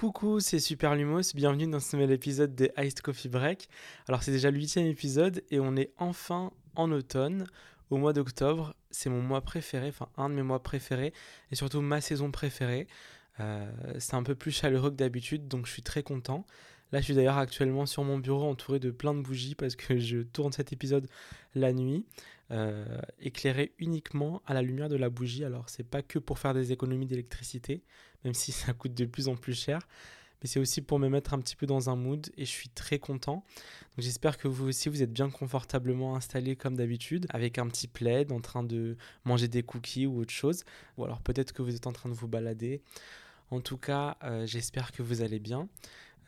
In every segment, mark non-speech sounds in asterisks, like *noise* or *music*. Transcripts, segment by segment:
Coucou, c'est Super Lumos, bienvenue dans ce nouvel épisode des Iced Coffee Break. Alors c'est déjà le épisode et on est enfin en automne, au mois d'octobre. C'est mon mois préféré, enfin un de mes mois préférés et surtout ma saison préférée. Euh, c'est un peu plus chaleureux que d'habitude donc je suis très content. Là je suis d'ailleurs actuellement sur mon bureau entouré de plein de bougies parce que je tourne cet épisode la nuit. Euh, éclairé uniquement à la lumière de la bougie. Alors, c'est pas que pour faire des économies d'électricité, même si ça coûte de plus en plus cher, mais c'est aussi pour me mettre un petit peu dans un mood et je suis très content. Donc, j'espère que vous aussi vous êtes bien confortablement installé comme d'habitude, avec un petit plaid, en train de manger des cookies ou autre chose, ou alors peut-être que vous êtes en train de vous balader. En tout cas, euh, j'espère que vous allez bien.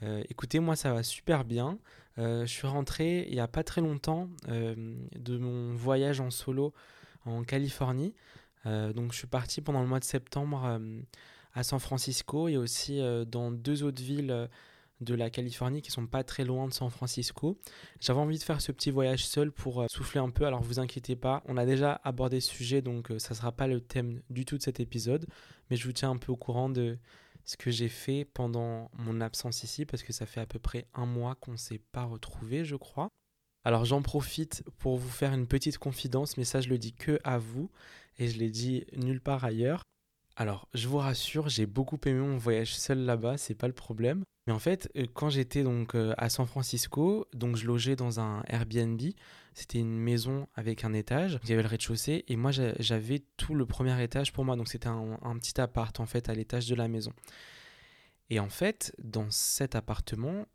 Euh, écoutez, moi ça va super bien. Euh, je suis rentré il n'y a pas très longtemps euh, de mon voyage en solo en Californie. donc je suis parti pendant le mois de septembre à San Francisco et aussi dans deux autres villes de la Californie qui sont pas très loin de San Francisco. J'avais envie de faire ce petit voyage seul pour souffler un peu. Alors vous inquiétez pas, on a déjà abordé ce sujet donc ça sera pas le thème du tout de cet épisode, mais je vous tiens un peu au courant de ce que j'ai fait pendant mon absence ici, parce que ça fait à peu près un mois qu'on ne s'est pas retrouvé, je crois. Alors j'en profite pour vous faire une petite confidence, mais ça je le dis que à vous, et je l'ai dit nulle part ailleurs. Alors, je vous rassure, j'ai beaucoup aimé mon voyage seul là-bas, c'est pas le problème. Mais en fait, euh, quand j'étais donc euh, à San Francisco, donc je logeais dans un Airbnb. C'était une maison avec un étage. Il y avait le rez-de-chaussée et moi j'avais tout le premier étage pour moi. Donc c'était un, un, petit appart en fait à l'étage de la maison. Et en fait, dans cet appartement,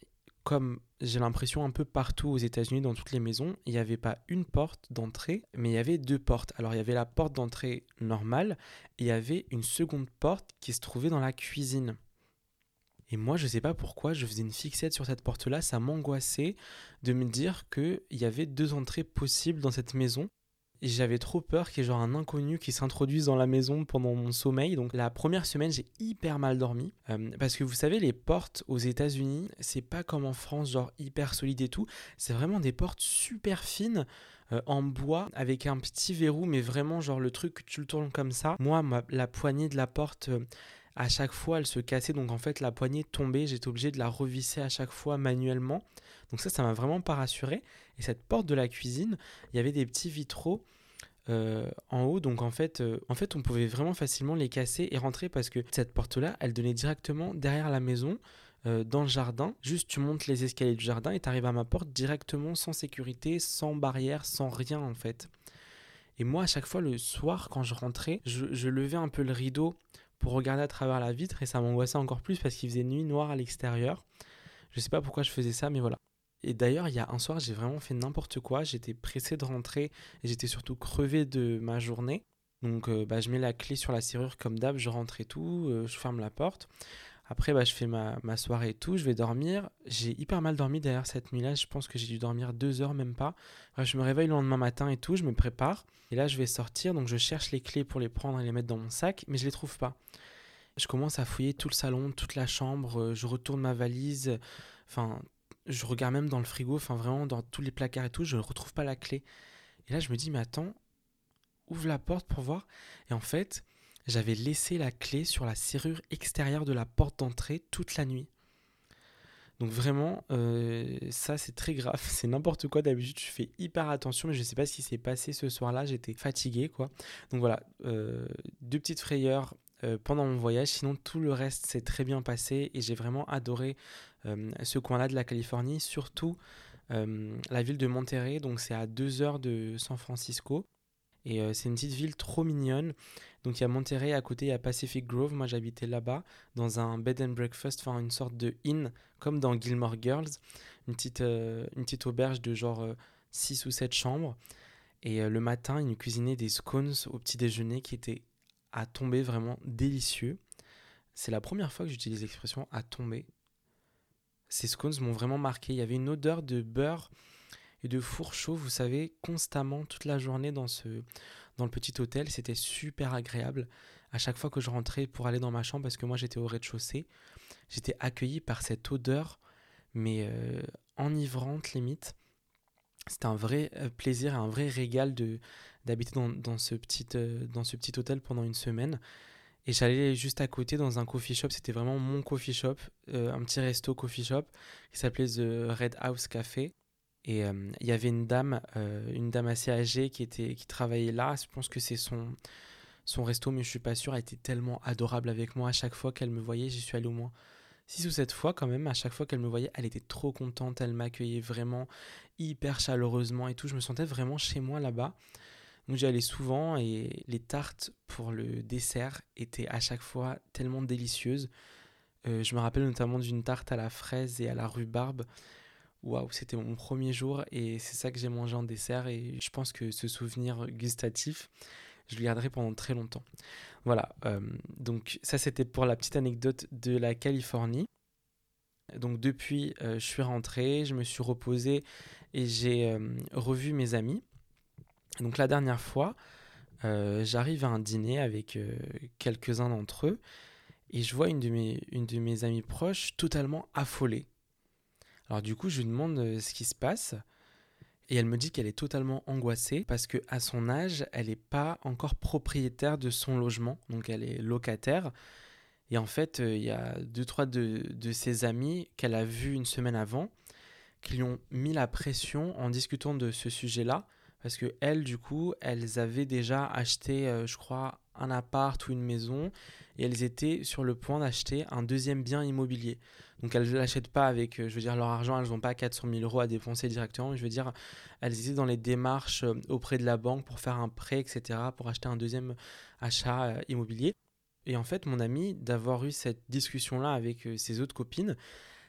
comme j'ai l'impression un peu partout aux États-Unis, dans toutes les maisons, il n'y avait pas une porte d'entrée, mais il y avait deux portes. Alors il y avait la porte d'entrée normale et il y avait une seconde porte qui se trouvait dans la cuisine. Et moi, je sais pas pourquoi, je faisais une fixette sur cette porte-là, ça m'angoissait de me dire qu'il y avait deux entrées possibles dans cette maison j'avais trop peur qu'il y ait genre un inconnu qui s'introduise dans la maison pendant mon sommeil. Donc la première semaine, j'ai hyper mal dormi. Euh, parce que vous savez, les portes aux États-Unis, c'est pas comme en France, genre hyper solide et tout. C'est vraiment des portes super fines. Euh, en bois avec un petit verrou mais vraiment genre le truc que tu le tournes comme ça moi la poignée de la porte euh, à chaque fois elle se cassait donc en fait la poignée tombait j'étais obligé de la revisser à chaque fois manuellement donc ça ça m'a vraiment pas rassuré et cette porte de la cuisine, il y avait des petits vitraux euh, en haut. Donc en fait, euh, en fait, on pouvait vraiment facilement les casser et rentrer parce que cette porte-là, elle donnait directement derrière la maison. Euh, dans le jardin, juste tu montes les escaliers du jardin et tu arrives à ma porte directement sans sécurité, sans barrière, sans rien en fait. Et moi, à chaque fois, le soir, quand je rentrais, je levais un peu le rideau pour regarder à travers la vitre et ça m'angoissait encore plus parce qu'il faisait nuit noire à l'extérieur. Je sais pas pourquoi je faisais ça, mais voilà. Et d'ailleurs, il y a un soir, j'ai vraiment fait n'importe quoi. J'étais pressé de rentrer et j'étais surtout crevé de ma journée. Donc, euh, bah, je mets la clé sur la serrure comme d'hab, je rentre et tout, euh, je ferme la porte. Après, bah, je fais ma, soirée et tout, je vais dormir. J'ai hyper mal dormi d'ailleurs cette nuit-là. Je pense que j'ai dû dormir deux heures, même pas. je me réveille le lendemain matin et tout, je me prépare. Et là, je vais sortir, donc je cherche les clés pour les prendre et les mettre dans mon sac, mais je les trouve pas. Je commence à fouiller tout le salon, toute la chambre, euh, je retourne ma valise. Enfin, je regarde même dans le frigo, enfin vraiment dans tous les placards et tout, je ne retrouve pas la clé. Et là, je me dis, mais attends, ouvre la porte pour voir. Et en fait, j'avais laissé la clé sur la serrure extérieure de la porte d'entrée toute la nuit. Donc vraiment, euh, ça c'est très grave, *laughs* c'est n'importe quoi. D'habitude, je fais hyper attention, mais je ne sais pas ce qui s'est passé ce soir-là. J'étais fatigué, quoi. Donc voilà, euh, deux petites frayeurs euh, pendant mon voyage. Sinon, tout le reste s'est très bien passé et j'ai vraiment adoré ce coin-là de la Californie, surtout la ville de Monterrey. Donc, c'est à deux heures de San Francisco. Et c'est une petite ville trop mignonne. Donc il y a Monterrey, à côté il y a Pacific Grove. Moi j'habitais là-bas, dans un bed and breakfast, enfin une sorte de inn, comme dans Gilmore Girls. Une petite, une petite auberge de genre 6 ou 7 chambres. Et le matin, ils nous cuisinaient des scones au petit déjeuner qui étaient à tomber vraiment délicieux. C'est la première fois que j'utilise l'expression à tomber ces scones m'ont vraiment marqué. Il y avait une odeur de beurre et de four chaud, vous savez, constamment toute la journée dans, ce, dans le petit hôtel. C'était super agréable. À chaque fois que je rentrais pour aller dans ma chambre, parce que moi j'étais au rez-de-chaussée, j'étais accueilli par cette odeur, mais euh, enivrante limite. C'était un vrai euh, plaisir, un vrai régal de d'habiter dans, ce petit, euh, dans ce petit hôtel pendant une semaine. Et j'allais juste à côté dans un coffee shop, c'était vraiment mon coffee shop, un petit resto coffee shop qui s'appelait The Red House Café. Et euh, il y avait une dame, euh, une dame assez âgée qui, était, qui travaillait là. Je pense que c'est son, son resto, mais je suis pas sûr. Elle était tellement adorable avec moi. À chaque fois qu'elle me voyait, j'y suis allé au moins six ou sept fois quand même. À chaque fois qu'elle me voyait, elle était trop contente. Elle m'accueillait vraiment hyper chaleureusement et tout. Je me sentais vraiment chez moi là-bas. Donc j'y allais souvent et les tartes pour le dessert étaient à chaque fois tellement délicieuses. Euh, je me rappelle notamment d'une tarte à la fraise et à la rhubarbe. Waouh, c'était mon premier jour et c'est ça que j'ai mangé en dessert et je pense que ce souvenir gustatif, je le garderai pendant très longtemps. Voilà, euh, donc ça c'était pour la petite anecdote de la Californie. Donc depuis, euh, je suis rentré, je me suis reposé et j'ai revu mes amis. Donc la dernière fois, euh, j'arrive à un dîner avec euh, quelques-uns d'entre eux et je vois une de, mes, une de mes amies proches totalement affolée. Alors du coup, je lui demande euh, ce qui se passe et elle me dit qu'elle est totalement angoissée parce que à son âge, elle n'est pas encore propriétaire de son logement, donc elle est locataire. Et en fait, il y a deux, trois de, ses amis qu'elle a vus une semaine avant qui lui ont mis la pression en discutant de ce sujet-là parce que elles, du coup, elles avaient déjà acheté, euh, je crois, un appart ou une maison et elles étaient sur le point d'acheter un deuxième bien immobilier. Donc elles ne l'achètent pas avec, euh, je veux dire, leur argent, elles n'ont pas 400 000 euros à dépenser directement. Je veux dire, elles étaient dans les démarches euh, auprès de la banque pour faire un prêt, etc., pour acheter un deuxième achat immobilier. Et en fait, mon ami, d'avoir eu cette discussion-là avec ses autres copines,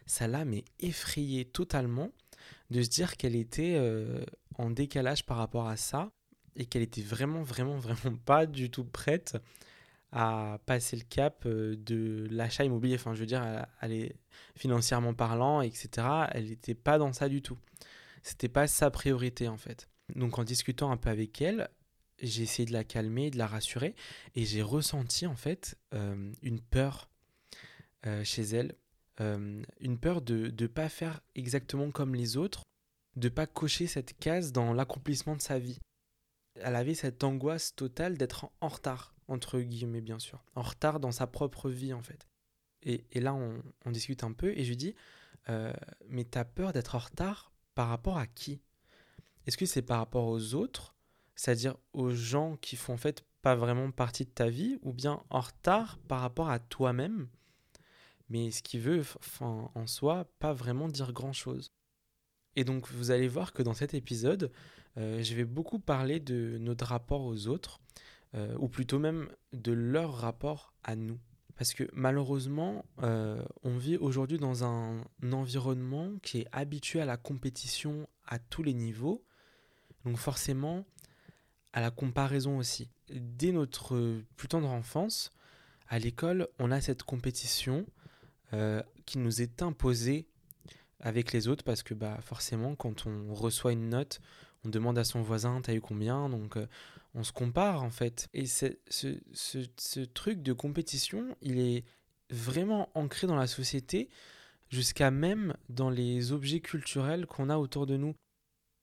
ça l'a mais effrayé totalement de se dire qu'elle était euh, en décalage par rapport à ça et qu'elle était vraiment, vraiment, vraiment pas du tout prête à passer le cap euh, de l'achat immobilier. Enfin, je veux dire, financièrement parlant, etc. Elle n'était pas dans ça du tout. C'était pas sa priorité en fait. Donc en discutant un peu avec elle, j'ai essayé de la calmer, de la rassurer, et j'ai ressenti en fait euh, une peur chez elle euh, une peur de ne pas faire exactement comme les autres, de pas cocher cette case dans l'accomplissement de sa vie. Elle avait cette angoisse totale d'être en retard, entre guillemets bien sûr, en retard dans sa propre vie en fait. Et, là on, discute un peu et je lui dis, euh, mais t'as peur d'être en retard par rapport à qui? Est-ce que c'est par rapport aux autres, c'est-à-dire aux gens qui font en fait pas vraiment partie de ta vie, ou bien en retard par rapport à toi-même mais ce qui veut en soi pas vraiment dire grand-chose? Et donc vous allez voir que dans cet épisode, euh, je vais beaucoup parler de notre rapport aux autres, euh, ou plutôt même de leur rapport à nous. Parce que malheureusement, euh, on vit aujourd'hui dans un environnement qui est habitué à la compétition à tous les niveaux, donc forcément à la comparaison aussi. Dès notre plus tendre enfance, à l'école, on a cette compétition euh, qui nous est imposé avec les autres parce que bah, forcément quand on reçoit une note, on demande à son voisin t'as eu combien? Donc euh, on se compare en fait. Et ce, ce, ce, truc de compétition, il est vraiment ancré dans la société jusqu'à même dans les objets culturels qu'on a autour de nous.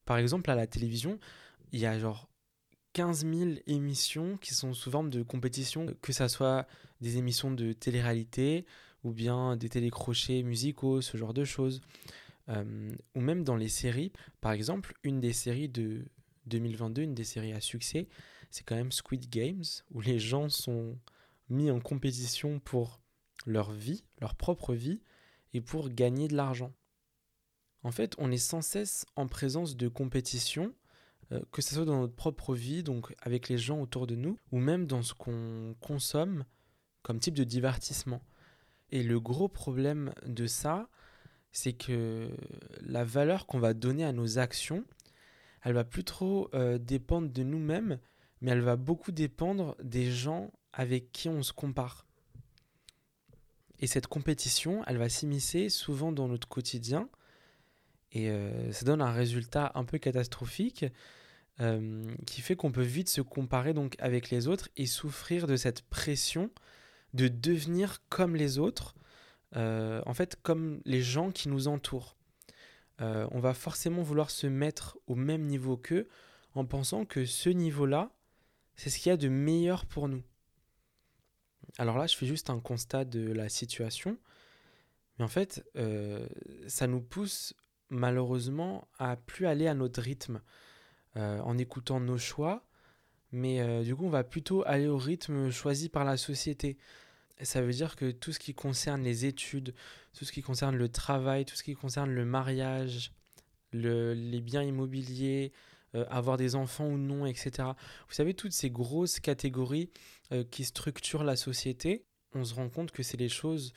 Par exemple, à la télévision, il y a genre 15 000 émissions qui sont sous forme de compétition, que ce soit des émissions de télé-réalité ou bien des télécrochets musicaux, ce genre de choses. Euh, ou même dans les séries, par exemple, une des séries de 2022, une des séries à succès, c'est quand même Squid Games, où les gens sont mis en compétition pour leur vie, leur propre vie, et pour gagner de l'argent. En fait, on est sans cesse en présence de compétition, euh, que ce soit dans notre propre vie, donc avec les gens autour de nous, ou même dans ce qu'on consomme comme type de divertissement. Et le gros problème de ça, c'est que la valeur qu'on va donner à nos actions, elle va plus trop euh, dépendre de nous-mêmes, mais elle va beaucoup dépendre des gens avec qui on se compare. Et cette compétition, elle va s'immiscer souvent dans notre quotidien, et euh, ça donne un résultat un peu catastrophique, euh, qui fait qu'on peut vite se comparer donc avec les autres et souffrir de cette pression de devenir comme les autres, en fait comme les gens qui nous entourent. Euh, on va forcément vouloir se mettre au même niveau qu'eux en pensant que ce niveau-là, c'est ce qu'il y a de meilleur pour nous. alors là, je fais juste un constat de la situation. Mais en fait, euh, ça nous pousse malheureusement à plus aller à notre rythme euh, en écoutant nos choix. Mais du coup, on va plutôt aller au rythme choisi par la société. Ça veut dire que tout ce qui concerne les études, tout ce qui concerne le travail, tout ce qui concerne le mariage, les biens immobiliers, avoir des enfants ou non, etc. Vous savez, toutes ces grosses catégories qui structurent la société, on se rend compte que c'est les choses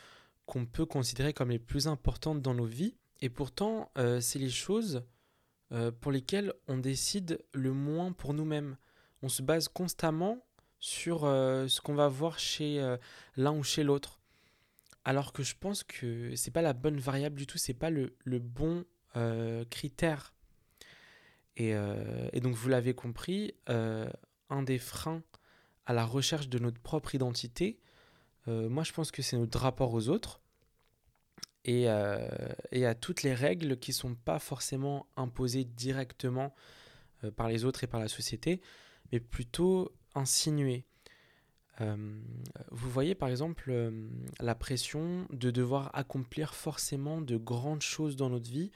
qu'on peut considérer comme les plus importantes dans nos vies. Et pourtant, euh, c'est les choses euh, pour lesquelles on décide le moins pour nous-mêmes. On se base constamment sur euh, ce qu'on va voir chez l'un ou chez l'autre. Alors que je pense que c'est pas la bonne variable du tout, c'est pas le, le bon critère. Et, et, donc vous l'avez compris, un des freins à la recherche de notre propre identité, euh, moi, je pense que c'est notre rapport aux autres et, euh, et, à toutes les règles qui ne sont pas forcément imposées directement euh, par les autres et par la société, mais plutôt insinuées. vous voyez par exemple la pression de devoir accomplir forcément de grandes choses dans notre vie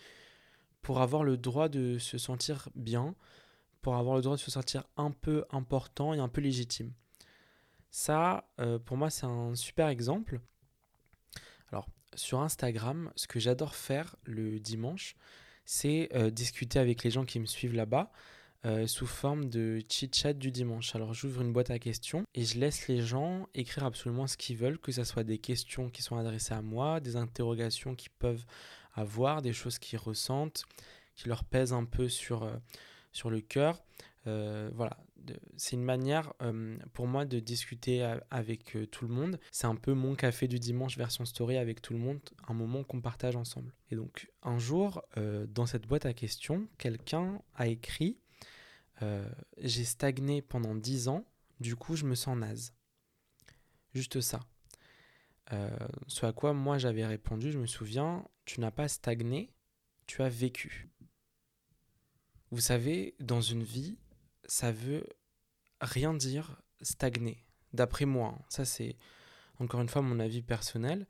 pour avoir le droit de se sentir bien, pour avoir le droit de se sentir un peu important et un peu légitime. Ça, euh, pour moi, c'est un super exemple. Alors, sur Instagram, ce que j'adore faire le dimanche, c'est euh, discuter avec les gens qui me suivent là-bas euh, sous forme de chit-chat du dimanche. Alors, j'ouvre une boîte à questions et je laisse les gens écrire absolument ce qu'ils veulent, que ce soit des questions qui sont adressées à moi, des interrogations qu'ils peuvent avoir, des choses qu'ils ressentent, qui leur pèsent un peu sur, sur le cœur. voilà, c'est une manière euh, pour moi de discuter avec euh, tout le monde. C'est un peu mon café du dimanche version story avec tout le monde, un moment qu'on partage ensemble. Et donc un jour, euh, dans cette boîte à questions, quelqu'un a écrit J'ai stagné pendant 10 ans, du coup je me sens naze. Juste ça. ce à quoi moi j'avais répondu, je me souviens, tu n'as pas stagné, tu as vécu. Vous savez, dans une vie, ça veut rien dire stagner. D'après moi, hein. ça c'est encore une fois mon avis personnel.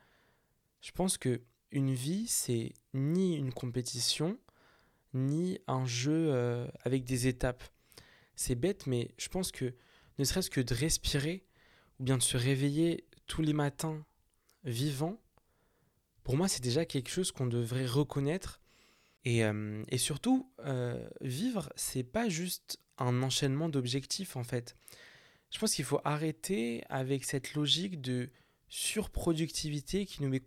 Je pense que une vie c'est ni une compétition ni un jeu euh, avec des étapes. C'est bête, mais je pense que ne serait-ce que de respirer ou bien de se réveiller tous les matins vivant, pour moi c'est déjà quelque chose qu'on devrait reconnaître. Et, euh, et surtout, euh, vivre, c'est pas juste un enchaînement d'objectifs en fait. Je pense qu'il faut arrêter avec cette logique de surproductivité qui nous met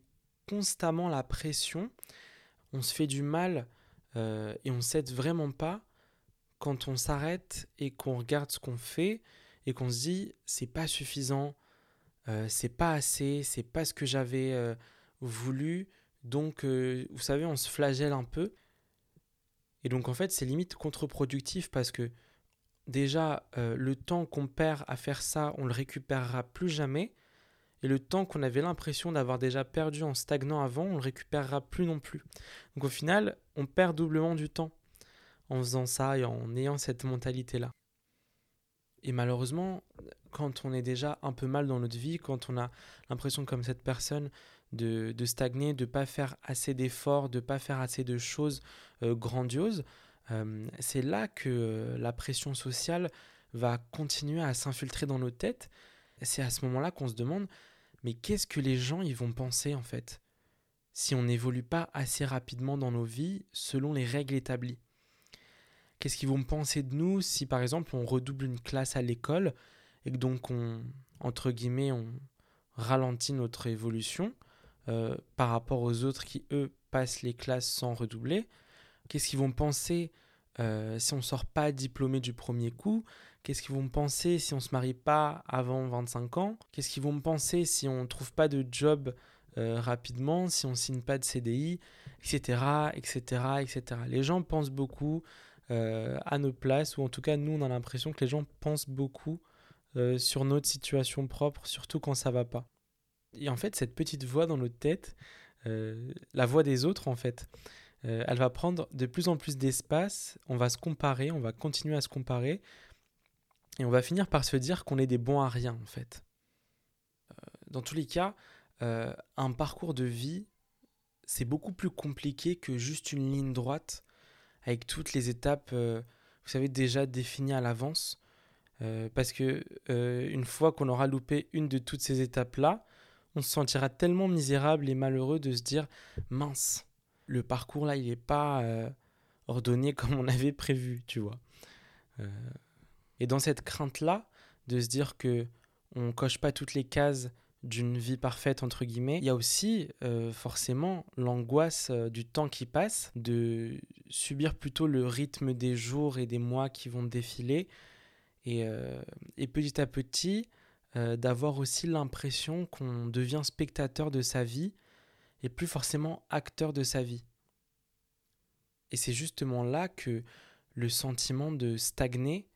constamment la pression. On se fait du mal euh, et on ne s'aide vraiment pas quand on s'arrête et qu'on regarde ce qu'on fait et qu'on se dit c'est pas suffisant, euh, c'est pas assez, c'est pas ce que j'avais euh, voulu. Donc, vous savez, on se flagelle un peu. Et donc, en fait, c'est limite contre-productif parce que déjà, euh, le temps qu'on perd à faire ça, on le récupérera plus jamais. Et le temps qu'on avait l'impression d'avoir déjà perdu en stagnant avant, on le récupérera plus non plus. Donc au final, on perd doublement du temps en faisant ça et en ayant cette mentalité-là. Et malheureusement, quand on est déjà un peu mal dans notre vie, quand on a l'impression comme cette personne de, stagner, de ne pas faire assez d'efforts, de ne pas faire assez de choses euh, grandioses, euh, c'est là que euh, la pression sociale va continuer à s'infiltrer dans nos têtes. C'est à ce moment-là qu'on se demande, mais qu'est-ce que les gens ils vont penser en fait? Si on n'évolue pas assez rapidement dans nos vies selon les règles établies Qu'est-ce qu'ils vont penser de nous si par exemple on redouble une classe à l'école et que donc on, entre guillemets, on ralentit notre évolution euh, par rapport aux autres qui, eux, passent les classes sans redoubler? Qu'est-ce qu'ils vont penser euh, si on ne sort pas diplômé du premier coup? Qu'est-ce qu'ils vont penser si on ne se marie pas avant 25 ans? Qu'est-ce qu'ils vont penser si on ne trouve pas de job euh, rapidement, si on ne signe pas de CDI, etc., etc., etc. Les gens pensent beaucoup à nos places, ou en tout cas, nous, on a l'impression que les gens pensent beaucoup sur notre situation propre, surtout quand ça va pas. Et en fait, cette petite voix dans notre tête, la voix des autres, en fait, euh, elle va prendre de plus en plus d'espace, on va se comparer, on va continuer à se comparer, et on va finir par se dire qu'on est des bons à rien en fait. Euh, dans tous les cas, un parcours de vie, c'est beaucoup plus compliqué que juste une ligne droite avec toutes les étapes, vous savez, déjà définies à l'avance. parce que une fois qu'on aura loupé une de toutes ces étapes-là, on se sentira tellement misérable et malheureux de se dire mince, le parcours là, il n'est pas ordonné *laughs* comme on avait prévu, tu vois. et dans cette crainte-là, de se dire que on coche pas toutes les cases d'une vie parfaite entre guillemets, il y a aussi euh, forcément l'angoisse euh, du temps qui passe, de subir plutôt le rythme des jours et des mois qui vont défiler, et, euh, et petit à petit d'avoir aussi l'impression qu'on devient spectateur de sa vie et plus forcément acteur de sa vie. Et c'est justement là que le sentiment de stagner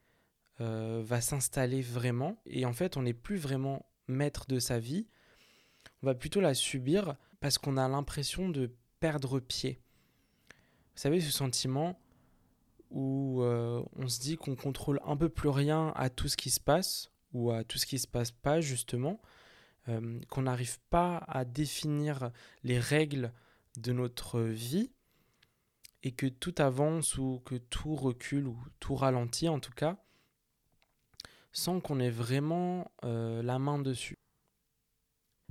va s'installer vraiment. Et en fait, on n'est plus vraiment maître de sa vie. On va plutôt la subir parce qu'on a l'impression de perdre pied. Vous savez, ce sentiment où euh, on se dit qu'on contrôle un peu plus rien à tout ce qui se passe ou à tout ce qui se passe pas justement, euh, qu'on n'arrive pas à définir les règles de notre vie et que tout avance ou que tout recule ou tout ralentit en tout cas sans qu'on ait vraiment euh, la main dessus.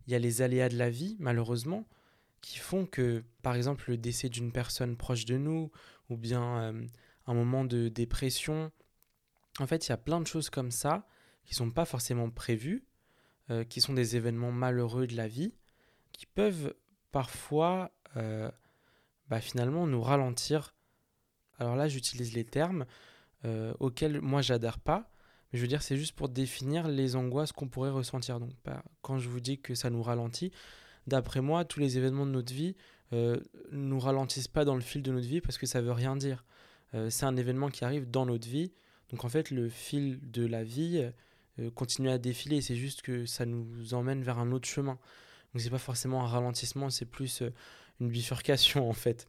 Il y a les aléas de la vie, malheureusement, qui font que, par exemple, le décès d'une personne proche de nous, ou bien euh, un moment de dépression, en fait, il y a plein de choses comme ça qui ne sont pas forcément prévues, euh, qui sont des événements malheureux de la vie, qui peuvent parfois, bah, finalement, nous ralentir. Alors là, j'utilise les termes auxquels moi, j'adhère pas, mais je veux dire, c'est juste pour définir les angoisses qu'on pourrait ressentir. Donc, bah, quand je vous dis que ça nous ralentit, d'après moi, tous les événements de notre vie euh, nous ralentissent pas dans le fil de notre vie parce que ça veut rien dire. Euh, c'est un événement qui arrive dans notre vie. Donc, en fait, le fil de la vie euh, continue à défiler. C'est juste que ça nous emmène vers un autre chemin. Donc, c'est pas forcément un ralentissement, c'est plus euh, une bifurcation, en fait.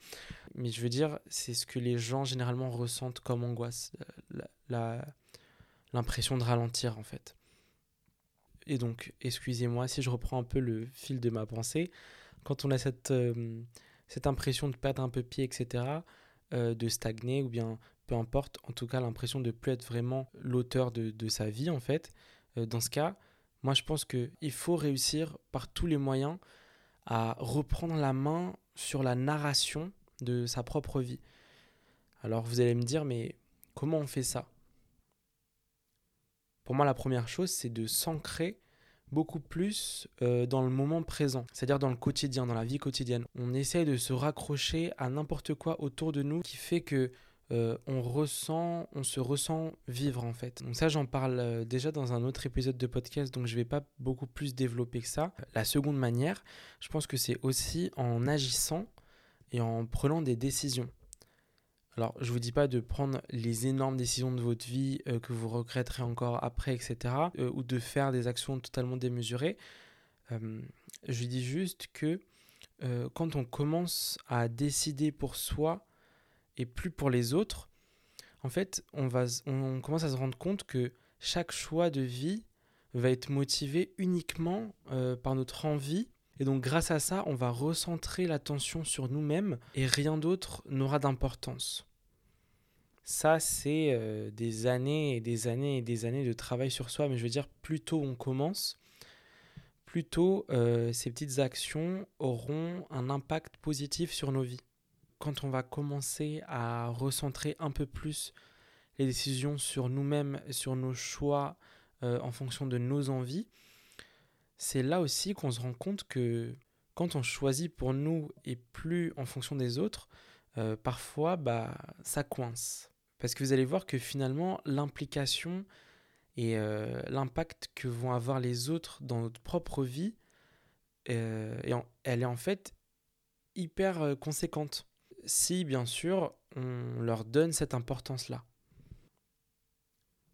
Mais je veux dire, c'est ce que les gens généralement ressentent comme angoisse. la l'impression de ralentir en fait. Et donc, excusez-moi si je reprends un peu le fil de ma pensée, quand on a cette, euh, cette impression de perdre un peu pied, etc., euh, de stagner, ou bien peu importe, en tout cas l'impression de plus être vraiment l'auteur de, de, sa vie, en fait, euh, dans ce cas, moi je pense qu'il faut réussir par tous les moyens à reprendre la main sur la narration de sa propre vie. Alors vous allez me dire, mais comment on fait ça? Pour moi, la première chose, c'est de s'ancrer beaucoup plus euh, dans le moment présent, c'est-à-dire dans le quotidien, dans la vie quotidienne. On essaye de se raccrocher à n'importe quoi autour de nous qui fait que euh, on ressent, on se ressent vivre en fait. Donc ça, j'en parle euh, déjà dans un autre épisode de podcast, donc je vais pas beaucoup plus développer que ça. La seconde manière, je pense que c'est aussi en agissant et en prenant des décisions. Alors, je ne vous dis pas de prendre les énormes décisions de votre vie euh, que vous regretterez encore après, etc. Euh, ou de faire des actions totalement démesurées. Euh, je dis juste que quand on commence à décider pour soi et plus pour les autres, en fait, on, va, on commence à se rendre compte que chaque choix de vie va être motivé uniquement par notre envie. Et donc grâce à ça, on va recentrer l'attention sur nous-mêmes et rien d'autre n'aura d'importance. Ça, c'est euh, des années et des années et des années de travail sur soi. Mais je veux dire, plus tôt on commence, plus tôt euh, ces petites actions auront un impact positif sur nos vies. Quand on va commencer à recentrer un peu plus les décisions sur nous-mêmes, sur nos choix euh, en fonction de nos envies, c'est là aussi qu'on se rend compte que quand on choisit pour nous et plus en fonction des autres, parfois bah, ça coince parce que vous allez voir que finalement, l'implication et euh, l'impact que vont avoir les autres dans notre propre vie, euh, elle est en fait hyper euh, conséquente. Si, bien sûr, on leur donne cette importance-là.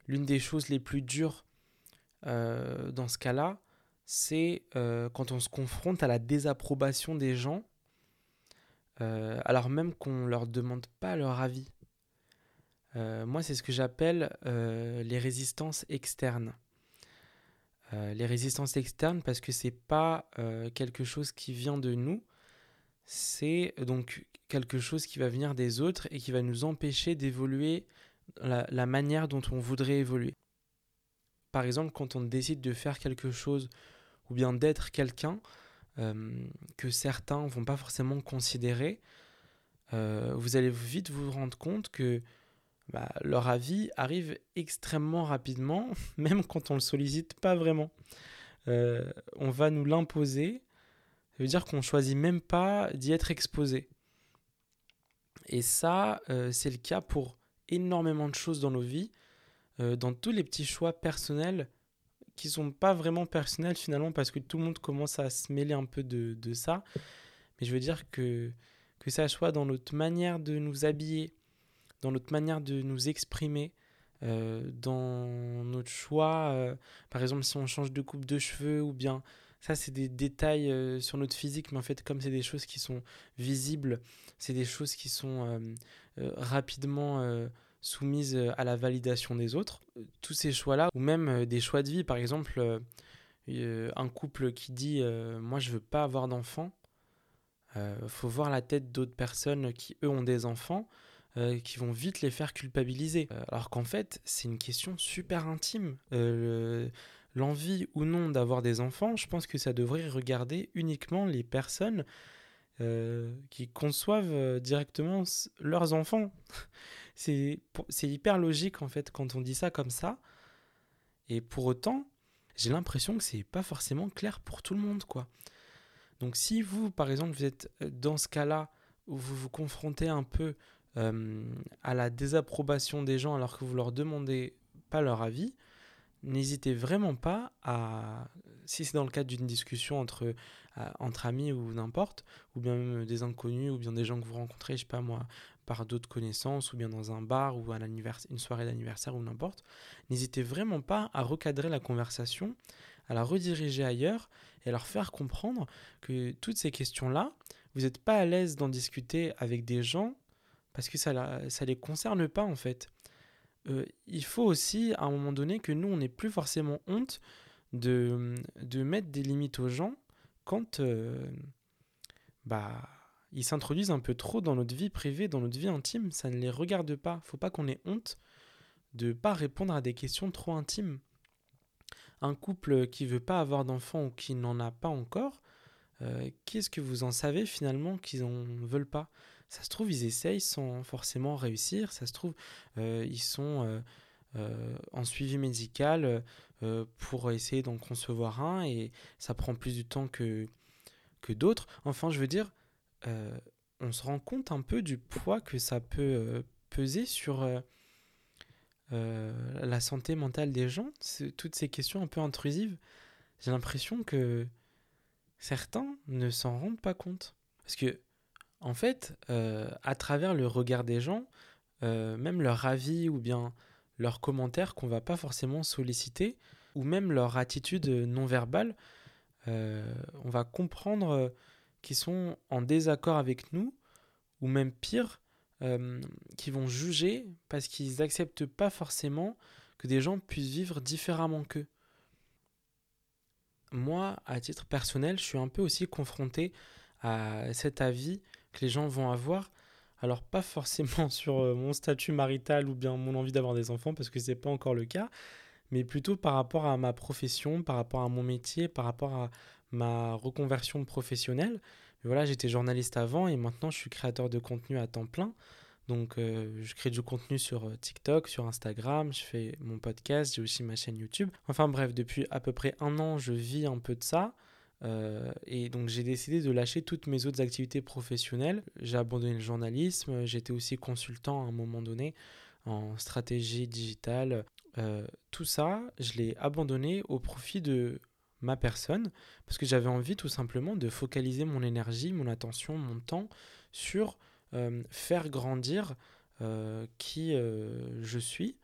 L'une des choses les plus dures dans ce cas-là, c'est quand on se confronte à la désapprobation des gens, alors même qu'on ne leur demande pas leur avis. Euh, moi, c'est ce que j'appelle euh, les résistances externes. les résistances externes parce que c'est pas quelque chose qui vient de nous, c'est donc quelque chose qui va venir des autres et qui va nous empêcher d'évoluer la, manière dont on voudrait évoluer. Par exemple, quand on décide de faire quelque chose ou bien d'être quelqu'un euh, que certains vont pas forcément considérer, euh, vous allez vite vous rendre compte que bah, leur avis arrive extrêmement rapidement, *laughs* même quand on le sollicite pas vraiment. Euh, on va nous l'imposer ça veut dire qu'on choisit même pas d'y être exposé. Et ça, c'est le cas pour énormément de choses dans nos vies, dans tous les petits choix personnels qui sont pas vraiment personnels finalement parce que tout le monde commence à se mêler un peu de, de ça. Mais je veux dire que, que ça soit dans notre manière de nous habiller, dans notre manière de nous exprimer, euh, dans notre choix, par exemple si on change de coupe de cheveux ou bien ça, c'est des détails euh, sur notre physique, mais en fait, comme c'est des choses qui sont visibles, c'est des choses qui sont euh, euh, rapidement soumises à la validation des autres. Tous ces choix-là, ou même des choix de vie, par exemple, un couple qui dit Moi, je veux pas avoir d'enfants. faut voir la tête d'autres personnes qui, eux, ont des enfants. qui vont vite les faire culpabiliser. alors qu'en fait, c'est une question super intime l'envie ou non d'avoir des enfants, je pense que ça devrait regarder uniquement les personnes euh, qui conçoivent euh, directement leurs enfants. *laughs* c'est hyper logique en fait quand on dit ça comme ça. Et pour autant, j'ai l'impression que c'est pas forcément clair pour tout le monde quoi. Donc si vous par exemple vous êtes euh, dans ce cas-là où vous vous confrontez un peu à la désapprobation des gens alors que vous leur demandez pas leur avis, n'hésitez vraiment pas à, si c'est dans le cadre d'une discussion entre, euh, entre amis ou n'importe, ou bien même des inconnus, ou bien des gens que vous rencontrez, je sais pas moi, par d'autres connaissances, ou bien dans un bar, ou à une soirée d'anniversaire, ou n'importe, n'hésitez vraiment pas à recadrer la conversation, à la rediriger ailleurs, et à leur faire comprendre que toutes ces questions-là, vous n'êtes pas à l'aise d'en discuter avec des gens, parce que ça ne les concerne pas en fait. Euh, il faut aussi à un moment donné que nous, on n'ait plus forcément honte de, mettre des limites aux gens quand euh, bah, ils s'introduisent un peu trop dans notre vie privée, dans notre vie intime. Ça ne les regarde pas. faut pas qu'on ait honte de pas répondre à des questions trop intimes. Un couple qui veut pas avoir d'enfant ou qui n'en a pas encore, euh, qu'est-ce que vous en savez finalement qu'ils n'en veulent pas? Ça se trouve, ils essayent sans forcément réussir. Ça se trouve, euh, ils sont euh, en suivi médical pour essayer d'en concevoir un et ça prend plus du temps que, que d'autres. Enfin, je veux dire, on se rend compte un peu du poids que ça peut peser sur la santé mentale des gens. Toutes ces questions un peu intrusives, j'ai l'impression que certains ne s'en rendent pas compte. Parce que en fait, euh, à travers le regard des gens, euh, même leur avis ou bien leurs commentaires qu'on va pas forcément solliciter, ou même leur attitude non verbale, euh, on va comprendre qu'ils sont en désaccord avec nous, ou même pire, qu'ils vont juger parce qu'ils n'acceptent pas forcément que des gens puissent vivre différemment qu'eux. Moi, à titre personnel, je suis un peu aussi confronté à cet avis que les gens vont avoir. Alors pas forcément *laughs* sur euh, mon statut marital ou bien mon envie d'avoir des enfants parce que c'est pas encore le cas, mais plutôt par rapport à ma profession, par rapport à mon métier, par rapport à ma reconversion professionnelle. Voilà, j'étais journaliste avant et maintenant je suis créateur de contenu à temps plein. Donc euh, je crée du contenu sur euh, TikTok, sur Instagram, je fais mon podcast, j'ai aussi ma chaîne YouTube. Enfin bref, depuis à peu près un an, je vis un peu de ça. Euh, et donc j'ai décidé de lâcher toutes mes autres activités professionnelles. J'ai abandonné le journalisme, j'étais aussi consultant à un moment donné en stratégie digitale. Tout ça, je l'ai abandonné au profit de ma personne parce que j'avais envie tout simplement de focaliser mon énergie, mon attention, mon temps sur euh, faire grandir qui je suis,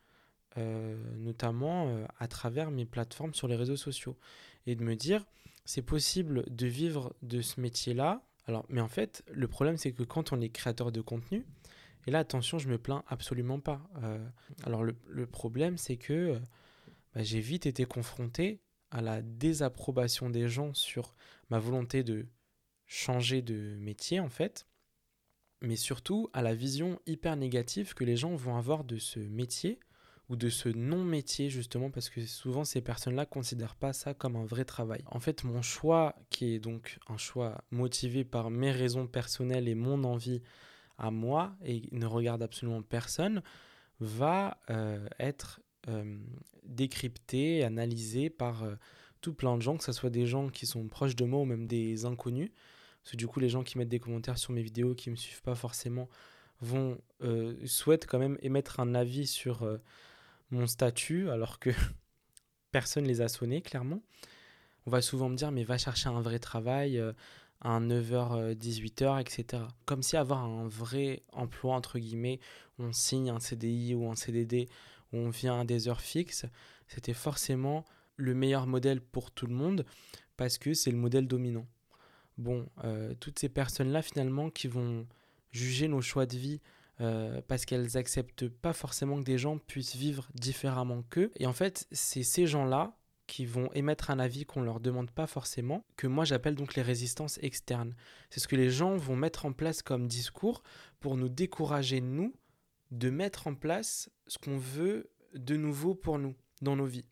notamment à travers mes plateformes sur les réseaux sociaux. Et de me dire, c'est possible de vivre de ce métier-là. Alors, mais en fait, le problème, c'est que quand on est créateur de contenu, et là, attention, je me plains absolument pas. Euh, alors, le, problème, c'est que euh, bah, j'ai vite été confronté à la désapprobation des gens sur ma volonté de changer de métier en fait, mais surtout à la vision hyper négative que les gens vont avoir de ce métier ou de ce non-métier justement parce que souvent ces personnes-là considèrent pas ça comme un vrai travail. En fait, mon choix qui est donc un choix motivé par mes raisons personnelles et mon envie à moi et ne regarde absolument personne va euh, être décrypté, analysé par euh, tout plein de gens, que ce soit des gens qui sont proches de moi ou même des inconnus. Parce que du coup, les gens qui mettent des commentaires sur mes vidéos, qui ne me suivent pas forcément, vont euh, souhaitent quand même émettre un avis sur euh, mon statut, alors que *laughs* personne les a sonnés, clairement. On va souvent me dire, mais va chercher un vrai travail, euh, à 9h, 18h, etc. Comme si avoir un vrai emploi, entre guillemets, on signe un CDI ou un CDD, on vient à des heures fixes, c'était forcément le meilleur modèle pour tout le monde, parce que c'est le modèle dominant bon, euh, toutes ces personnes-là, finalement, qui vont juger nos choix de vie euh, parce qu'elles acceptent pas forcément que des gens puissent vivre différemment qu'eux. Et en fait, c'est ces gens-là qui vont émettre un avis qu'on leur demande pas forcément, que moi j'appelle donc les résistances externes. C'est ce que les gens vont mettre en place comme discours pour nous décourager, nous, de mettre en place ce qu'on veut de nouveau pour nous, dans nos vies.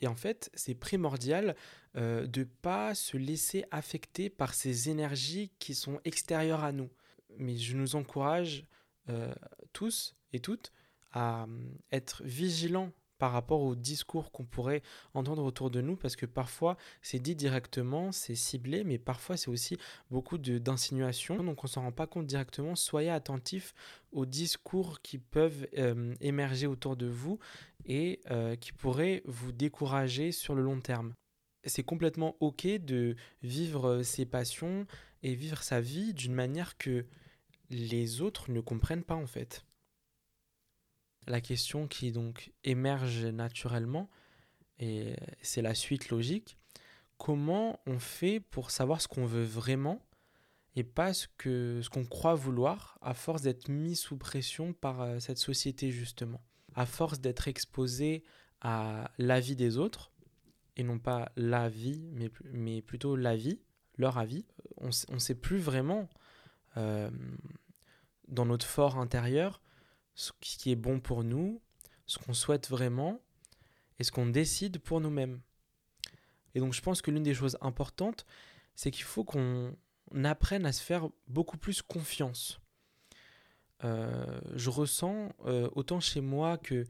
Et en fait, c'est primordial euh, de pas se laisser affecter par ces énergies qui sont extérieures à nous. Mais je nous encourage euh, tous et toutes à euh, être vigilants par rapport au discours qu'on pourrait entendre autour de nous, parce que parfois c'est dit directement, c'est ciblé, mais parfois c'est aussi beaucoup d'insinuations, donc on s'en rend pas compte directement. Soyez attentifs aux discours qui peuvent euh, émerger autour de vous et euh, qui pourraient vous décourager sur le long terme. C'est complètement ok de vivre ses passions et vivre sa vie d'une manière que les autres ne comprennent pas en fait la question qui donc émerge naturellement, et c'est la suite logique, comment on fait pour savoir ce qu'on veut vraiment et pas ce que ce qu'on croit vouloir à force d'être mis sous pression par euh, cette société justement? À force d'être exposé à l'avis des autres et non pas la vie mais, mais plutôt l'avis leur avis on ne sait plus vraiment euh, dans notre fort intérieur ce qui est bon pour nous, ce qu'on souhaite vraiment et ce qu'on décide pour nous-mêmes. Et donc je pense que l'une des choses importantes, c'est qu'il faut qu'on apprenne à se faire beaucoup plus confiance. Euh, je ressens euh, autant chez moi que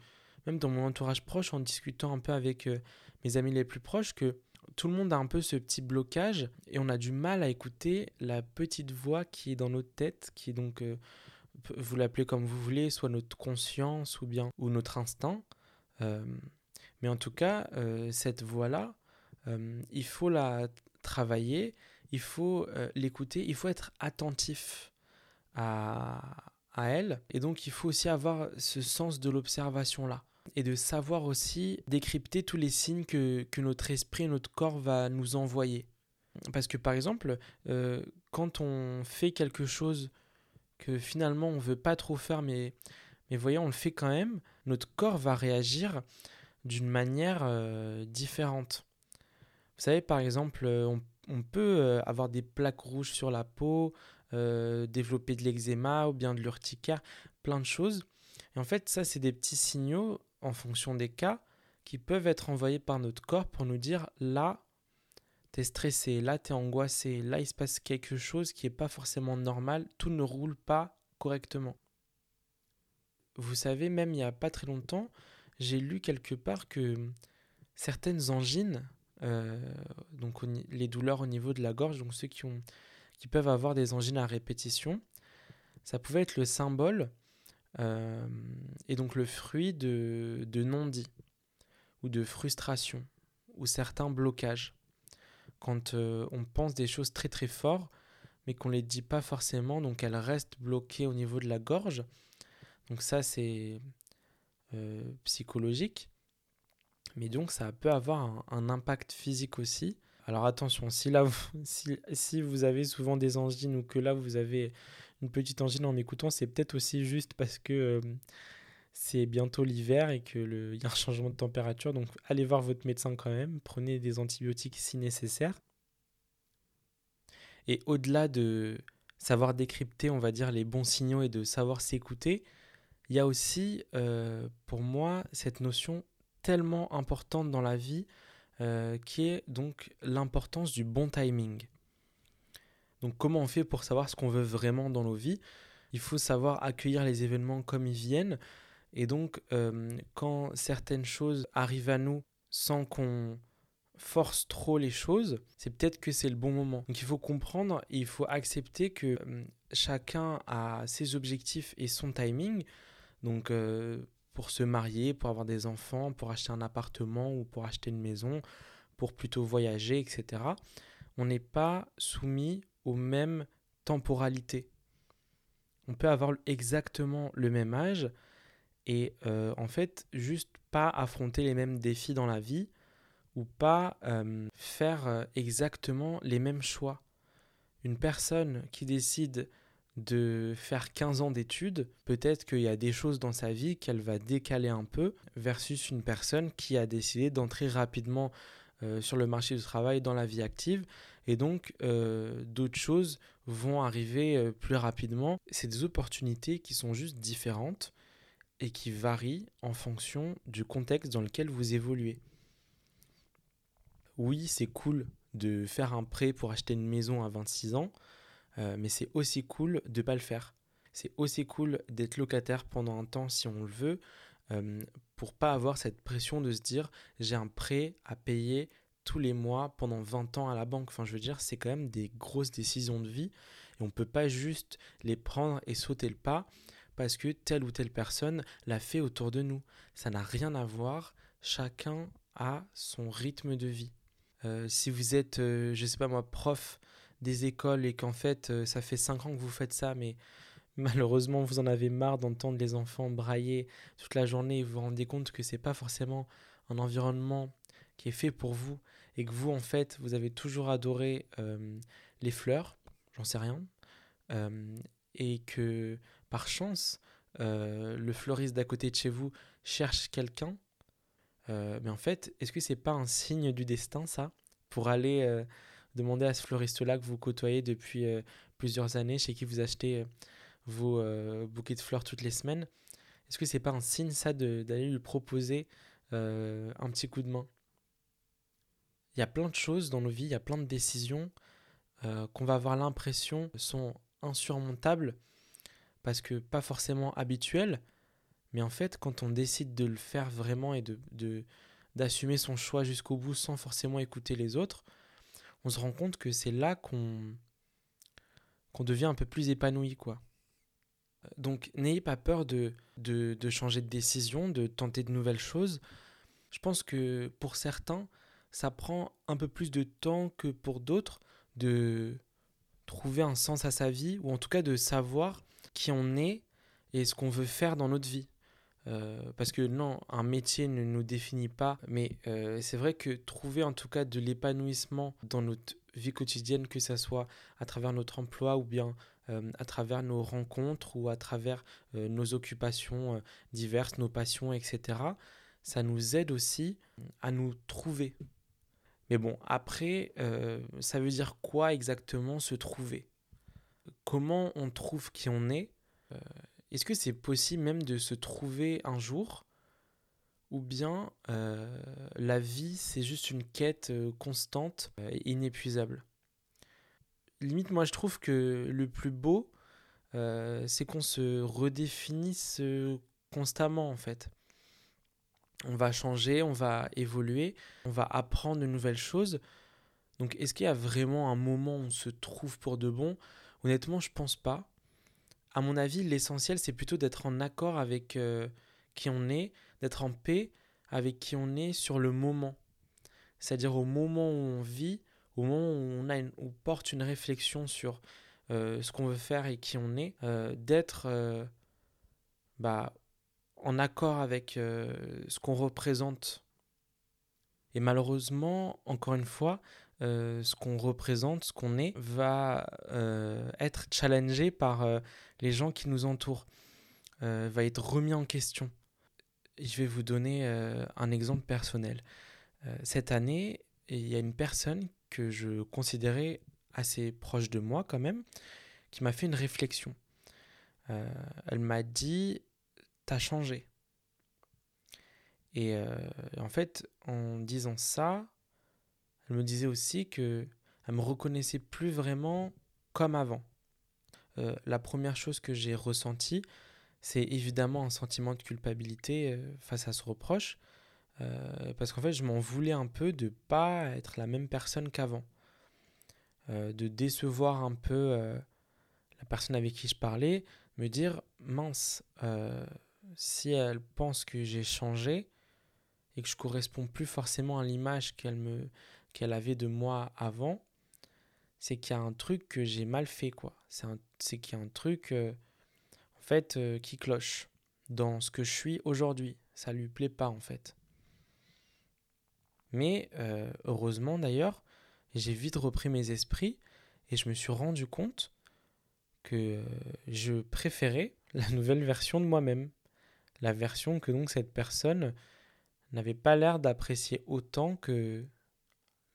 même dans mon entourage proche, en discutant un peu avec euh, mes amis les plus proches, que tout le monde a un peu ce petit blocage et on a du mal à écouter la petite voix qui est dans notre tête, qui est donc vous l'appelez comme vous voulez, soit notre conscience ou bien ou notre instinct. Euh, mais en tout cas, euh, cette voix-là, euh, il faut la travailler, il faut l'écouter, il faut être attentif à, à elle. Et donc, il faut aussi avoir ce sens de l'observation-là. Et de savoir aussi décrypter tous les signes que, que notre esprit notre corps va nous envoyer. Parce que par exemple, quand on fait quelque chose que finalement on veut pas trop faire, mais, mais voyons, on le fait quand même, notre corps va réagir d'une manière euh, différente. Vous savez, par exemple, euh, on, on peut euh, avoir des plaques rouges sur la peau, développer de l'eczéma ou bien de l'urticaire, plein de choses. Et en fait, ça, c'est des petits signaux en fonction des cas qui peuvent être envoyés par notre corps pour nous dire là, t'es stressé, là t'es angoissé, là il se passe quelque chose qui n'est pas forcément normal, tout ne roule pas correctement. Vous savez, même il n'y a pas très longtemps, j'ai lu quelque part que certaines angines, euh, donc les douleurs au niveau de la gorge, donc ceux qui, peuvent avoir des angines à répétition, ça pouvait être le symbole euh, et donc le fruit de, de non-dit ou de frustration ou certains blocages quand euh, on pense des choses très très fortes, mais qu'on ne les dit pas forcément, donc elles restent bloquées au niveau de la gorge. Donc ça, c'est euh, psychologique. Mais donc ça peut avoir un, impact physique aussi. Alors attention, si là, vous, *laughs* si, vous avez souvent des angines ou que là, vous avez une petite angine en m'écoutant, c'est peut-être aussi juste parce que... Euh, c'est bientôt l'hiver et qu'il y a un changement de température. Donc allez voir votre médecin quand même, prenez des antibiotiques si nécessaire. Et au-delà de savoir décrypter, on va dire, les bons signaux et de savoir s'écouter, il y a aussi, euh, pour moi, cette notion tellement importante dans la vie euh, qui est donc l'importance du bon timing. Donc comment on fait pour savoir ce qu'on veut vraiment dans nos vies? Il faut savoir accueillir les événements comme ils viennent. Et donc euh, quand certaines choses arrivent à nous sans qu'on force trop les choses, c'est peut-être que c'est le bon moment. Donc il faut comprendre et il faut accepter que euh, chacun a ses objectifs et son timing. Donc pour se marier, pour avoir des enfants, pour acheter un appartement ou pour acheter une maison, pour plutôt voyager, etc. On n'est pas soumis aux mêmes temporalités. On peut avoir exactement le même âge et euh, en fait juste pas affronter les mêmes défis dans la vie ou pas faire euh, exactement les mêmes choix. Une personne qui décide de faire 15 ans d'études, peut-être qu'il y a des choses dans sa vie qu'elle va décaler un peu, versus une personne qui a décidé d'entrer rapidement euh, sur le marché du travail, dans la vie active, et donc d'autres choses vont arriver plus rapidement. C'est des opportunités qui sont juste différentes et qui varient en fonction du contexte dans lequel vous évoluez. Oui, c'est cool de faire un prêt pour acheter une maison à 26 ans, euh, mais c'est aussi cool de ne pas le faire. C'est aussi cool d'être locataire pendant un temps si on le veut, euh, pour pas avoir cette pression de se dire j'ai un prêt à payer tous les mois pendant 20 ans à la banque. Enfin, je veux dire, c'est quand même des grosses décisions de vie et on ne peut pas juste les prendre et sauter le pas parce que telle ou telle personne l'a fait autour de nous. Ça n'a rien à voir. Chacun a son rythme de vie. Euh, si vous êtes, je je sais pas moi, prof des écoles et qu'en fait euh, ça fait 5 ans que vous faites ça, mais *laughs* malheureusement vous en avez marre d'entendre les enfants brailler toute la journée et vous vous rendez compte que c'est pas forcément un environnement qui est fait pour vous et que vous en fait vous avez toujours adoré euh, les fleurs, j'en sais rien, euh, et que par chance le fleuriste d'à côté de chez vous cherche quelqu'un, mais en fait est-ce que c'est pas un signe du destin ça pour aller Demandez à ce fleuriste-là que vous côtoyez depuis euh, plusieurs années, chez qui vous achetez euh, vos euh, bouquets de fleurs toutes les semaines? Est-ce que c'est pas un signe ça d'aller lui proposer un petit coup de main? Il y a plein de choses dans nos vies, il y a plein de décisions qu'on va avoir l'impression sont insurmontables parce que pas forcément habituelles, mais en fait quand on décide de le faire vraiment et de d'assumer son choix jusqu'au bout sans forcément écouter les autres, on se rend compte que c'est là qu'on qu'on devient un peu plus épanoui, quoi. Donc n'ayez pas peur de, de, changer de décision, de tenter de nouvelles choses. Je pense que pour certains, ça prend un peu plus de temps que pour d'autres de trouver un sens à sa vie, ou en tout cas de savoir qui on est et ce qu'on veut faire dans notre vie. Euh, parce que non, un métier ne nous définit pas, mais euh, c'est vrai que trouver en tout cas de l'épanouissement dans notre vie quotidienne, que ce soit à travers notre emploi ou bien euh, à travers nos rencontres ou à travers nos occupations diverses, nos passions, etc., ça nous aide aussi à nous trouver. Mais bon, après, ça veut dire quoi exactement se trouver? Comment on trouve qui on est est-ce que c'est possible même de se trouver un jour? Ou bien euh, la vie c'est juste une quête euh, constante euh, et inépuisable? Limite moi je trouve que le plus beau c'est qu'on se redéfinisse constamment en fait. On va changer, on va évoluer, on va apprendre de nouvelles choses. Donc est-ce qu'il y a vraiment un moment où on se trouve pour de bon? Honnêtement je pense pas à mon avis, l'essentiel, c'est plutôt d'être en accord avec euh, qui on est, d'être en paix avec qui on est sur le moment. C'est-à-dire au moment où on vit, au moment où on, porte une réflexion sur euh, ce qu'on veut faire et qui on est, euh, d'être bah, en accord avec ce qu'on représente. Et malheureusement, encore une fois, euh, ce qu'on représente, ce qu'on est, va euh, être challengé par euh, les gens qui nous entourent, va être remis en question. je vais vous donner un exemple personnel. cette année, il y a une personne que je considérais assez proche de moi quand même, qui m'a fait une réflexion. elle m'a dit, t'as changé. Et en fait, en disant ça, elle me disait aussi que elle me reconnaissait plus vraiment comme avant. Euh, la première chose que j'ai ressentie, c'est évidemment un sentiment de culpabilité euh, face à ce reproche, euh, parce qu'en fait, je m'en voulais un peu de pas être la même personne qu'avant, de décevoir un peu la personne avec qui je parlais, me dire mince, si elle pense que j'ai changé et que je corresponds plus forcément à l'image qu'elle me qu'elle avait de moi avant, c'est qu'il y a un truc que j'ai mal fait, quoi. C'est qu'il y a un truc, euh, en fait, euh, qui cloche dans ce que je suis aujourd'hui. Ça lui plaît pas, en fait. Mais euh, heureusement, d'ailleurs, j'ai vite repris mes esprits et je me suis rendu compte que je préférais *laughs* la nouvelle version de moi-même. La version que donc cette personne n'avait pas l'air d'apprécier autant que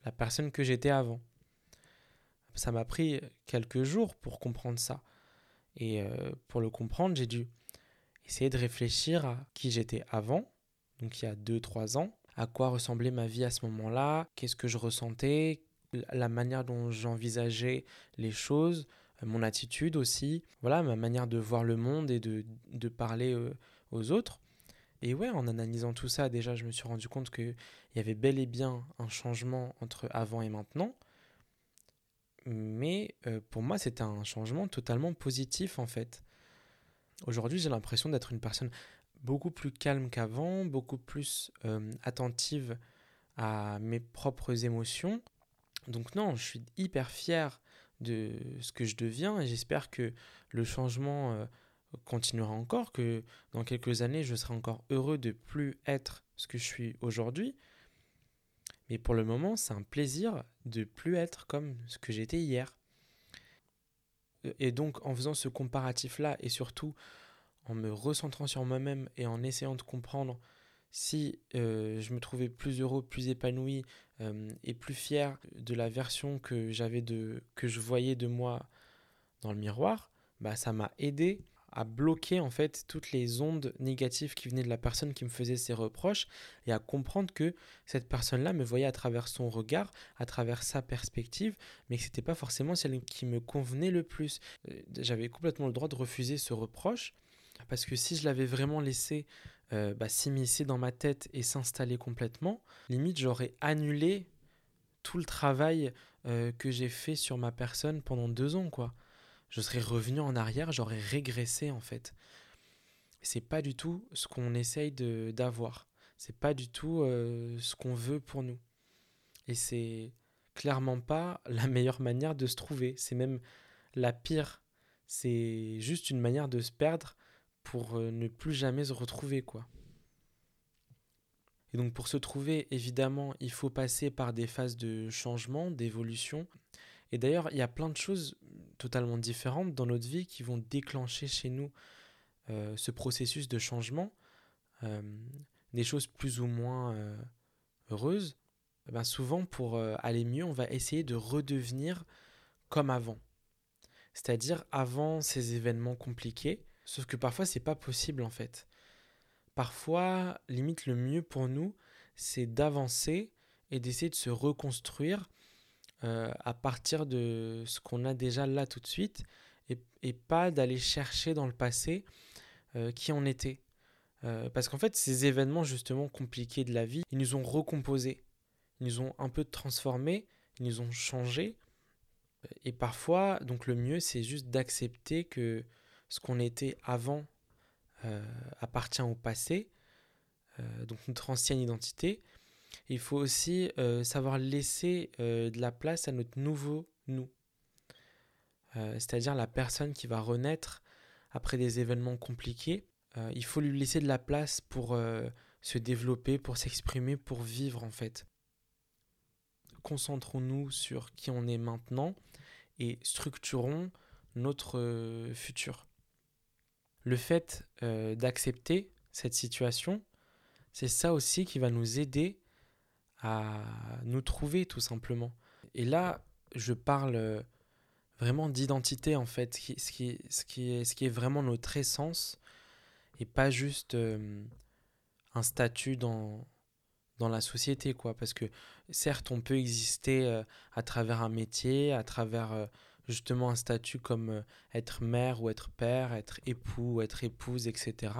la personne que j'étais avant. Ça m'a pris quelques jours pour comprendre ça. Et euh, pour le comprendre, j'ai dû essayer de réfléchir à qui j'étais avant, donc il y a 2-3 ans, à quoi ressemblait ma vie à ce moment-là, qu'est-ce que je ressentais, la manière dont j'envisageais les choses, euh, mon attitude aussi, voilà, ma manière de voir le monde et de, de parler euh, aux autres. Et ouais, en analysant tout ça, déjà, je me suis rendu compte qu'il y avait bel et bien un changement entre avant et maintenant. Mais euh, pour moi, c'était un changement totalement positif, en fait. Aujourd'hui, j'ai l'impression d'être une personne beaucoup plus calme qu'avant, beaucoup plus euh, attentive à mes propres émotions. Donc non, je suis hyper fier de ce que je deviens et j'espère que le changement euh, continuera encore, que dans quelques années, je serai encore heureux de plus être ce que je suis aujourd'hui. Mais pour le moment, c'est un plaisir de plus être comme ce que j'étais hier. Et donc, en faisant ce comparatif-là, et surtout en me recentrant sur moi-même et en essayant de comprendre si euh, je me trouvais plus heureux, plus épanoui euh, et plus fier de la version que j'avais de que je voyais de moi dans le miroir, bah ça m'a aidé à bloquer en fait toutes les ondes négatives qui venaient de la personne qui me faisait ses reproches et à comprendre que cette personne-là me voyait à travers son regard, à travers sa perspective, mais que c'était pas forcément celle qui me convenait le plus. Euh, j'avais complètement le droit de refuser ce reproche parce que si je l'avais vraiment laissé euh, bah, s'immiscer dans ma tête et s'installer complètement, limite j'aurais annulé tout le travail euh, que j'ai fait sur ma personne pendant deux ans quoi je serais revenu en arrière, j'aurais régressé en fait. C'est pas du tout ce qu'on essaye d'avoir. C'est pas du tout euh, ce qu'on veut pour nous. Et c'est clairement pas *laughs* la meilleure manière de se trouver. C'est même la pire. C'est juste une manière de se perdre pour euh, ne plus jamais se retrouver, quoi. Et donc pour se trouver, évidemment, il faut passer par des phases de changement, d'évolution. Et d'ailleurs, il y a plein de choses totalement différentes dans notre vie qui vont déclencher chez nous euh, ce processus de changement, euh, des choses plus ou moins euh, heureuses. Eh ben souvent, pour aller mieux, on va essayer de redevenir comme avant. C'est-à-dire avant ces événements compliqués, sauf que parfois c'est pas possible en fait. Parfois, limite le mieux pour nous, c'est d'avancer et d'essayer de se reconstruire euh, à partir de ce qu'on a déjà là tout de suite et, pas d'aller chercher dans le passé euh, qui en était. Euh, parce qu'en fait, ces événements justement compliqués de la vie, ils nous ont recomposés, ils nous ont un peu transformés, ils nous ont changés. Et parfois, donc le mieux, c'est juste d'accepter que ce qu'on était avant appartient au passé, donc notre ancienne identité, il faut aussi euh, savoir laisser euh, de la place à notre nouveau nous. Euh, c'est-à-dire la personne qui va renaître après des événements compliqués. il faut lui laisser de la place pour se développer, pour s'exprimer, pour vivre en fait. Concentrons-nous sur qui on est maintenant et structurons notre futur. Le fait d'accepter cette situation, C'est ça aussi qui va nous aider à nous trouver tout simplement. Et là, je parle euh, vraiment d'identité en fait, ce qui, est, ce qui est vraiment notre essence et pas juste euh, un statut dans, dans la société quoi. Parce que certes, on peut exister euh, à travers un métier, à travers justement un statut comme être mère ou être père, être époux ou être épouse, etc.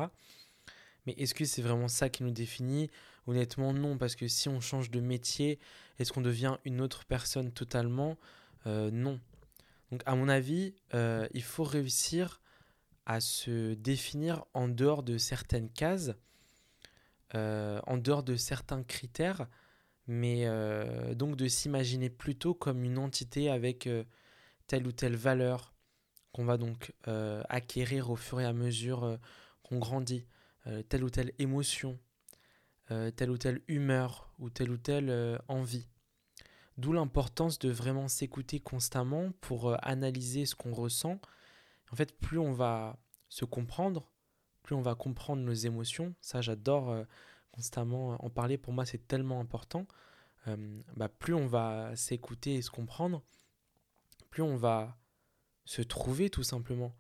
Mais est-ce que c'est vraiment ça qui nous définit? Honnêtement, non, parce que si on change de métier, est-ce qu'on devient une autre personne totalement? Euh, Non. Donc, à mon avis, euh, il faut réussir à se définir en dehors de certaines cases, euh, en dehors de certains critères, mais donc de s'imaginer plutôt comme une entité avec telle ou telle valeur qu'on va donc acquérir au fur et à mesure qu'on grandit. Telle ou telle émotion, euh, telle ou telle humeur ou telle ou telle euh, envie. D'où l'importance de vraiment s'écouter constamment pour analyser ce qu'on ressent. En fait, plus on va se comprendre, plus on va comprendre nos émotions. Ça, j'adore constamment en parler. Pour moi, c'est tellement important. Bah, plus on va s'écouter et se comprendre, plus on va se trouver tout simplement.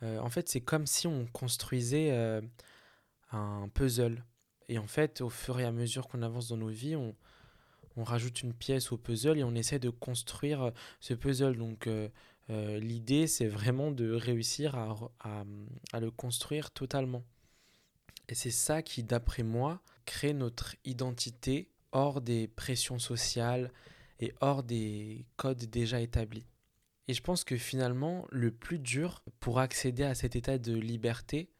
en fait, c'est comme si on construisait un puzzle. Et en fait, au fur et à mesure qu'on avance dans nos vies, on, on, rajoute une pièce au puzzle et on essaie de construire euh, ce puzzle. Donc euh, euh, l'idée, c'est vraiment de réussir à, à, le construire totalement. Et c'est ça qui, d'après moi, crée notre identité hors des pressions sociales et hors des codes déjà établis. Et je pense que finalement, le plus dur pour accéder à cet état de liberté,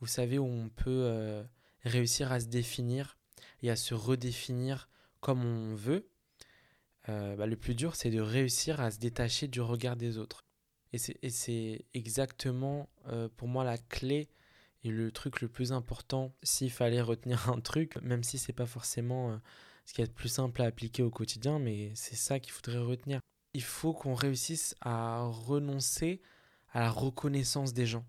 vous savez, où on peut réussir à se définir et à se redéfinir comme on veut, euh, bah, le plus dur, c'est de réussir à se détacher du regard des autres. Et c'est exactement euh, pour moi la clé et le truc le plus important s'il fallait retenir *laughs* un truc, même si c'est pas forcément ce qui est le plus simple à appliquer au quotidien, mais c'est ça qu'il faudrait retenir. Il faut qu'on réussisse à renoncer à la reconnaissance des gens.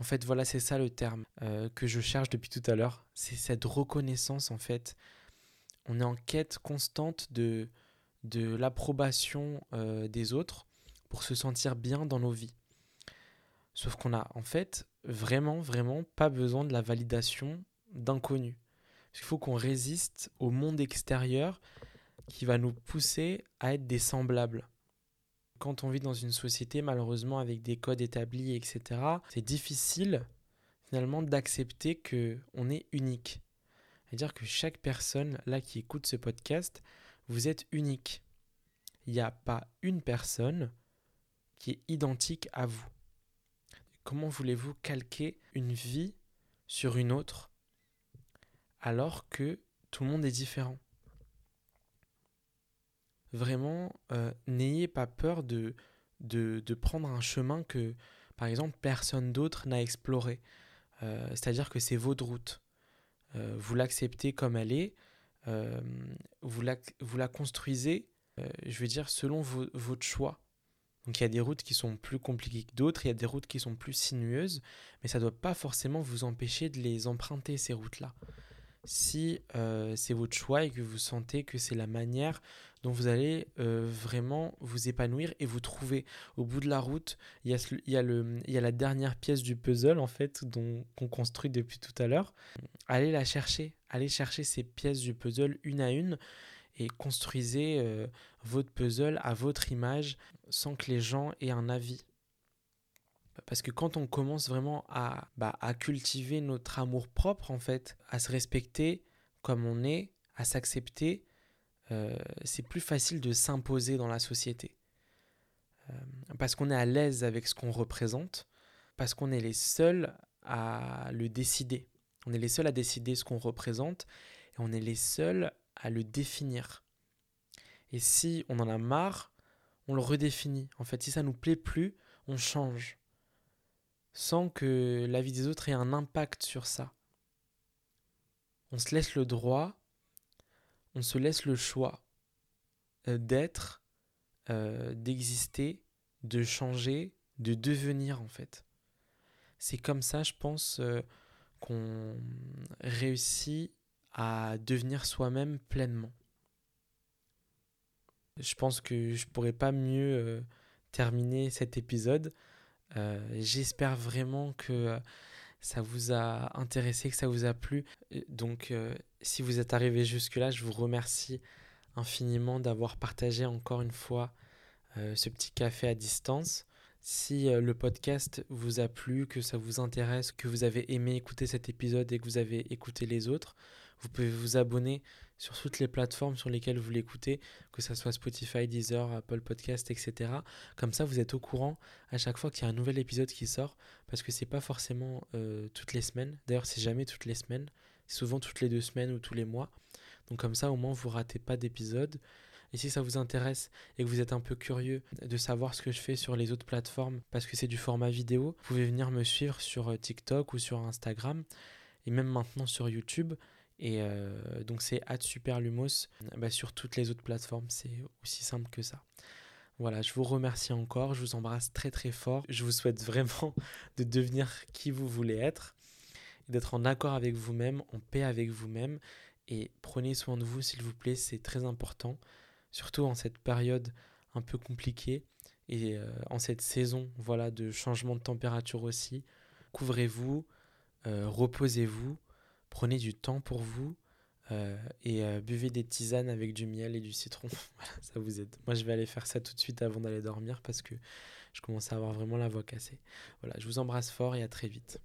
En fait, voilà, c'est ça le terme euh, que je cherche depuis tout à l'heure. C'est cette reconnaissance, en fait. On est en quête constante de, de l'approbation euh, des autres pour se sentir bien dans nos vies. Sauf qu'on a, en fait, vraiment, vraiment pas besoin de la validation d'inconnus. Il faut qu'on résiste au monde extérieur qui va nous pousser à être des semblables quand on vit dans une société, malheureusement, avec des codes établis, etc., c'est difficile finalement d'accepter que on est unique. C'est-à-dire que chaque personne là qui écoute ce podcast, vous êtes unique. Il n'y a pas une personne qui est identique à vous. Comment voulez-vous calquer une vie sur une autre alors que tout le monde est différent? Vraiment, euh, n'ayez pas peur de, de, prendre un chemin que, par exemple, personne d'autre n'a exploré. Euh, c'est-à-dire que c'est votre route. Euh, vous l'acceptez comme elle est, vous la, vous, la, construisez, je veux dire, selon votre choix. Donc il y a des routes qui sont plus compliquées que d'autres, il y a des routes qui sont plus sinueuses, mais ça ne doit pas forcément vous empêcher de les emprunter, ces routes-là si euh, c'est votre choix et que vous sentez que c'est la manière dont vous allez euh, vraiment vous épanouir et vous trouver. Au bout de la route, il y, a, le, il y a la dernière pièce du puzzle en fait qu'on construit depuis tout à l'heure. Allez la chercher, allez chercher ces pièces du puzzle une à une et construisez euh, votre puzzle à votre image sans que les gens aient un avis. Parce que quand on commence vraiment à, bah, cultiver notre amour propre, en fait, à se respecter comme on est, à s'accepter, euh, c'est plus facile de s'imposer dans la société. Euh, parce qu'on est à l'aise avec ce qu'on représente, parce qu'on est les seuls à le décider. On est les seuls à décider ce qu'on représente et on est les seuls à le définir. Et si on en a marre, on le redéfinit. En fait, si ça nous plaît plus, on change sans que la vie des autres ait un impact sur ça. On se laisse le droit, on se laisse le choix euh, d'être, euh, d'exister, de changer, de devenir en fait. C'est comme ça, je pense, euh, qu'on réussit à devenir soi-même pleinement. Je pense que je pourrais pas mieux terminer cet épisode. Euh, j'espère vraiment que ça vous a intéressé, que ça vous a plu. Donc, si vous êtes arrivé jusque-là, je vous remercie infiniment d'avoir partagé encore une fois ce petit café à distance. Si euh, le podcast vous a plu, que ça vous intéresse, que vous avez aimé écouter cet épisode et que vous avez écouté les autres, vous pouvez vous abonner sur toutes les plateformes sur lesquelles vous l'écoutez, que ce soit Spotify, Deezer, Apple Podcast, etc. Comme ça, vous êtes au courant à chaque fois qu'il y a un nouvel épisode qui sort, parce que c'est pas forcément euh, toutes les semaines. D'ailleurs, c'est jamais toutes les semaines, c'est souvent toutes les deux semaines ou tous les mois. Donc comme ça, au moins, vous ratez pas d'épisode. Et si ça vous intéresse et que vous êtes un peu curieux de savoir ce que je fais sur les autres plateformes, parce que c'est du format vidéo, vous pouvez venir me suivre sur euh, TikTok ou sur Instagram, et même maintenant sur YouTube. Et euh, donc c'est @superlumos bah, sur toutes les autres plateformes, c'est aussi simple que ça. Voilà, je vous remercie encore, je vous embrasse très très fort. Je vous souhaite vraiment *laughs* de devenir qui vous voulez être, d'être en accord avec vous-même, en paix avec vous-même. Et prenez soin de vous, s'il vous plaît, c'est très important surtout en cette période un peu compliquée et euh, en cette saison voilà de changement de température aussi. Couvrez-vous, euh, reposez-vous, prenez du temps pour vous euh, et buvez des tisanes avec du miel et du citron. *laughs* ça vous aide. Moi, je vais aller faire ça tout de suite avant d'aller dormir parce que je commence à avoir vraiment la voix cassée. Voilà, je vous embrasse fort et à très vite.